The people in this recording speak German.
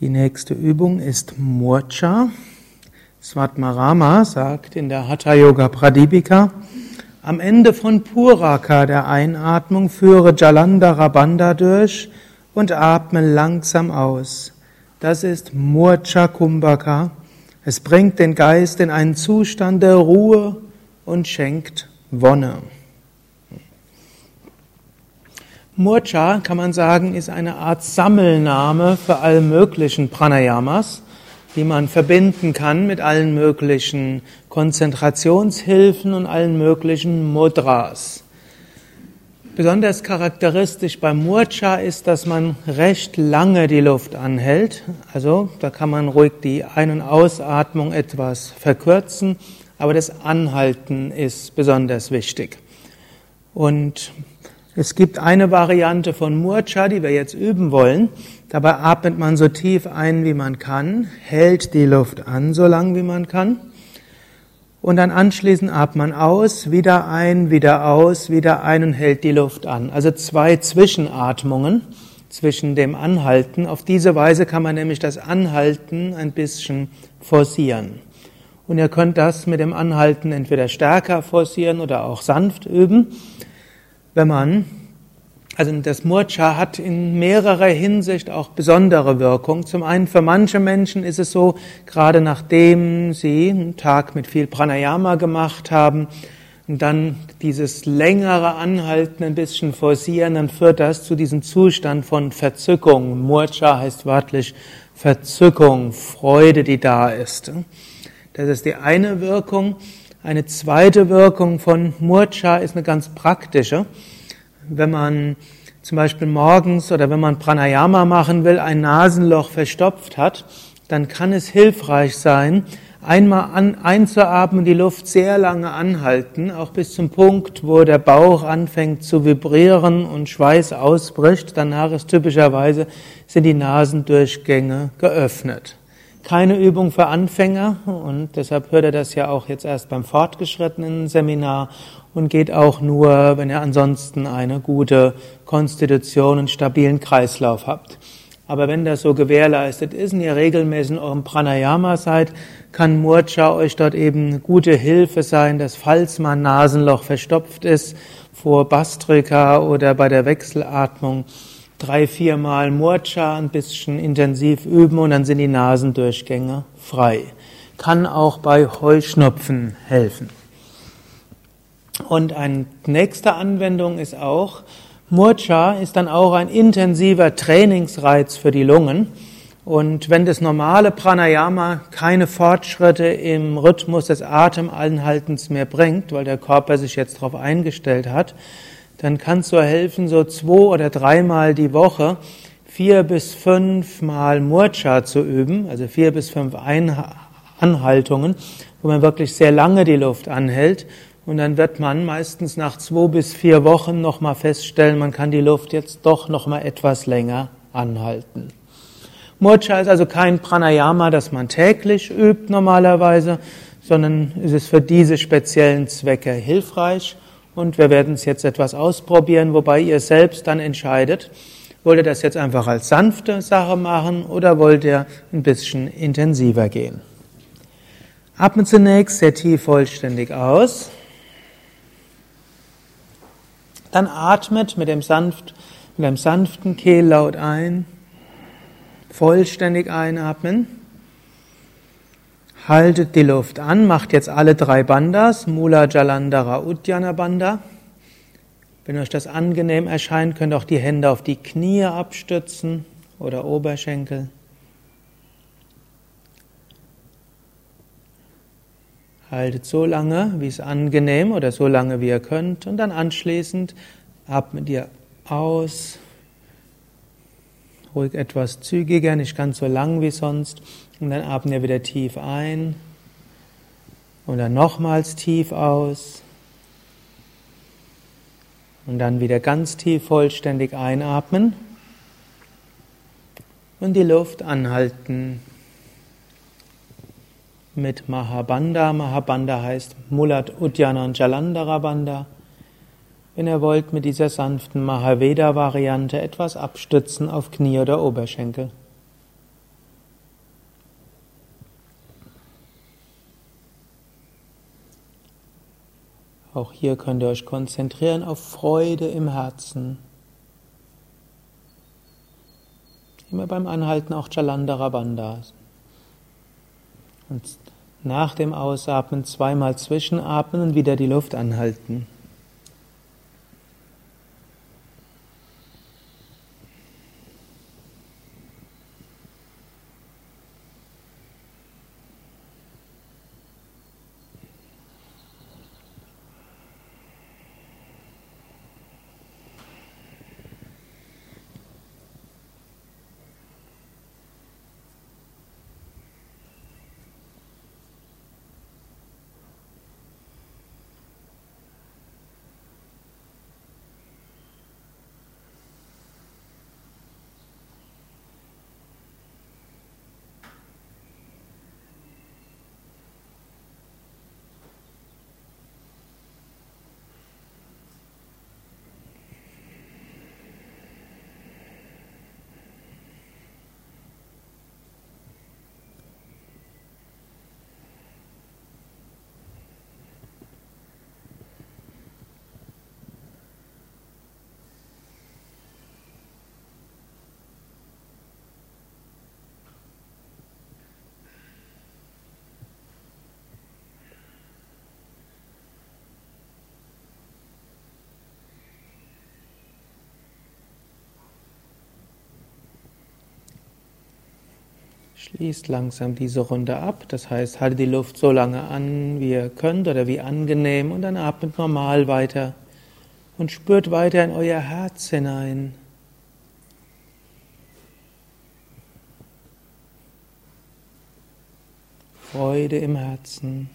Die nächste Übung ist Murcha. Svatmarama sagt in der Hatha Yoga Pradipika, am Ende von Puraka, der Einatmung, führe Jalandhara Bandha durch und atme langsam aus. Das ist Murcha Kumbhaka. Es bringt den Geist in einen Zustand der Ruhe und schenkt Wonne. Murcha, kann man sagen, ist eine Art Sammelname für alle möglichen Pranayamas, die man verbinden kann mit allen möglichen Konzentrationshilfen und allen möglichen Mudras. Besonders charakteristisch beim Murcha ist, dass man recht lange die Luft anhält. Also da kann man ruhig die Ein- und Ausatmung etwas verkürzen, aber das Anhalten ist besonders wichtig. Und es gibt eine Variante von Murcha, die wir jetzt üben wollen. Dabei atmet man so tief ein, wie man kann, hält die Luft an, so lang wie man kann. Und dann anschließend atmet man aus, wieder ein, wieder aus, wieder ein und hält die Luft an. Also zwei Zwischenatmungen zwischen dem Anhalten. Auf diese Weise kann man nämlich das Anhalten ein bisschen forcieren. Und ihr könnt das mit dem Anhalten entweder stärker forcieren oder auch sanft üben wenn man, also das Murcha hat in mehrerer Hinsicht auch besondere Wirkung. Zum einen für manche Menschen ist es so, gerade nachdem sie einen Tag mit viel Pranayama gemacht haben, und dann dieses längere Anhalten ein bisschen forcieren, dann führt das zu diesem Zustand von Verzückung. Murcha heißt wörtlich Verzückung, Freude, die da ist. Das ist die eine Wirkung. Eine zweite Wirkung von Murcha ist eine ganz praktische. Wenn man zum Beispiel morgens oder wenn man Pranayama machen will, ein Nasenloch verstopft hat, dann kann es hilfreich sein, einmal an, einzuatmen, die Luft sehr lange anhalten, auch bis zum Punkt, wo der Bauch anfängt zu vibrieren und Schweiß ausbricht. Danach ist typischerweise sind die Nasendurchgänge geöffnet keine Übung für Anfänger und deshalb hört er das ja auch jetzt erst beim fortgeschrittenen Seminar und geht auch nur, wenn ihr ansonsten eine gute Konstitution und stabilen Kreislauf habt. Aber wenn das so gewährleistet ist und ihr regelmäßig in eurem Pranayama seid, kann Murcha euch dort eben gute Hilfe sein, dass falls mal Nasenloch verstopft ist, vor Bastrika oder bei der Wechselatmung, drei, viermal Murcha ein bisschen intensiv üben und dann sind die Nasendurchgänge frei. Kann auch bei Heuschnupfen helfen. Und eine nächste Anwendung ist auch, Murcha ist dann auch ein intensiver Trainingsreiz für die Lungen. Und wenn das normale Pranayama keine Fortschritte im Rhythmus des Atemanhaltens mehr bringt, weil der Körper sich jetzt darauf eingestellt hat, dann kannst du helfen, so zwei oder dreimal die Woche vier bis fünf Mal Murcha zu üben, also vier bis fünf Anhaltungen, wo man wirklich sehr lange die Luft anhält. Und dann wird man meistens nach zwei bis vier Wochen nochmal feststellen, man kann die Luft jetzt doch nochmal etwas länger anhalten. Murcha ist also kein Pranayama, das man täglich übt normalerweise, sondern es ist für diese speziellen Zwecke hilfreich. Und wir werden es jetzt etwas ausprobieren, wobei ihr selbst dann entscheidet, wollt ihr das jetzt einfach als sanfte Sache machen oder wollt ihr ein bisschen intensiver gehen. Atme zunächst sehr tief vollständig aus. Dann atmet mit dem, sanft, mit dem sanften Kehllaut ein. Vollständig einatmen. Haltet die Luft an, macht jetzt alle drei Bandas, Mula Jalandhara Uddiyana Banda. Wenn euch das angenehm erscheint, könnt ihr auch die Hände auf die Knie abstützen oder Oberschenkel. Haltet so lange, wie es angenehm oder so lange, wie ihr könnt und dann anschließend atmet ihr aus. Ruhig etwas zügiger, nicht ganz so lang wie sonst. Und dann atmen wir wieder tief ein und dann nochmals tief aus. Und dann wieder ganz tief vollständig einatmen und die Luft anhalten mit Mahabandha. Mahabandha heißt Mulat Uddiyana und Jalandhara wenn ihr wollt, mit dieser sanften Mahaveda-Variante etwas abstützen auf Knie oder Oberschenkel. Auch hier könnt ihr euch konzentrieren auf Freude im Herzen. Immer beim Anhalten auch Chalandarabandhas. Und nach dem Ausatmen zweimal zwischenatmen und wieder die Luft anhalten. Schließt langsam diese Runde ab, das heißt, haltet die Luft so lange an, wie ihr könnt oder wie angenehm und dann atmet normal weiter und spürt weiter in euer Herz hinein. Freude im Herzen.